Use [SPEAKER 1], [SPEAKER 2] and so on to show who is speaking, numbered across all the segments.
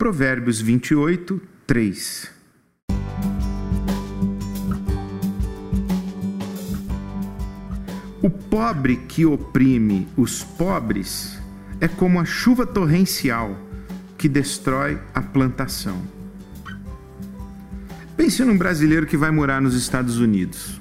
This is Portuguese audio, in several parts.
[SPEAKER 1] Provérbios 28, 3. O pobre que oprime os pobres é como a chuva torrencial que destrói a plantação. Pense num brasileiro que vai morar nos Estados Unidos.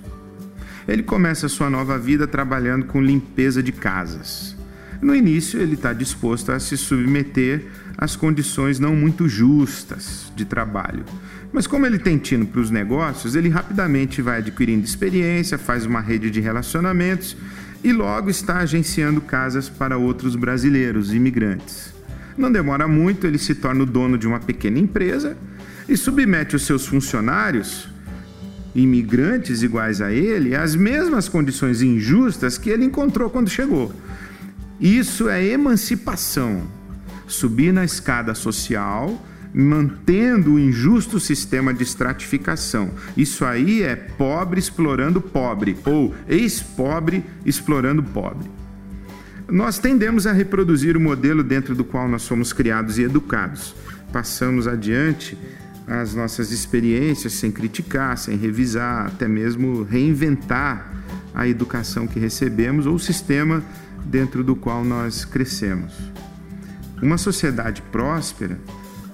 [SPEAKER 1] Ele começa sua nova vida trabalhando com limpeza de casas. No início, ele está disposto a se submeter às condições não muito justas de trabalho. Mas, como ele tem tino para os negócios, ele rapidamente vai adquirindo experiência, faz uma rede de relacionamentos e logo está agenciando casas para outros brasileiros imigrantes. Não demora muito, ele se torna o dono de uma pequena empresa e submete os seus funcionários, imigrantes iguais a ele, às mesmas condições injustas que ele encontrou quando chegou. Isso é emancipação. Subir na escada social, mantendo o injusto sistema de estratificação. Isso aí é pobre explorando pobre, ou ex-pobre explorando pobre. Nós tendemos a reproduzir o modelo dentro do qual nós somos criados e educados. Passamos adiante as nossas experiências sem criticar, sem revisar, até mesmo reinventar a educação que recebemos ou o sistema dentro do qual nós crescemos. Uma sociedade próspera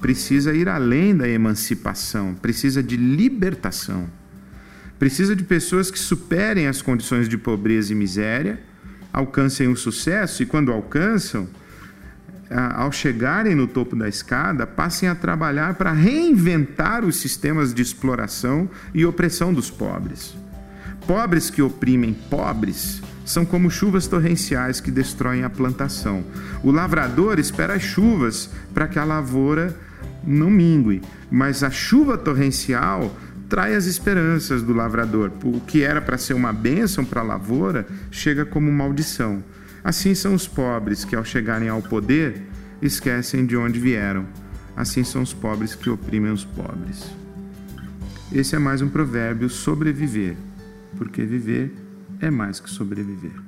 [SPEAKER 1] precisa ir além da emancipação, precisa de libertação. Precisa de pessoas que superem as condições de pobreza e miséria, alcancem o sucesso e, quando alcançam, ao chegarem no topo da escada, passem a trabalhar para reinventar os sistemas de exploração e opressão dos pobres. Pobres que oprimem pobres são como chuvas torrenciais que destroem a plantação. O lavrador espera as chuvas para que a lavoura não mingue, mas a chuva torrencial trai as esperanças do lavrador. O que era para ser uma bênção para a lavoura chega como maldição. Assim são os pobres que, ao chegarem ao poder, esquecem de onde vieram. Assim são os pobres que oprimem os pobres. Esse é mais um provérbio sobreviver, porque viver é mais que sobreviver.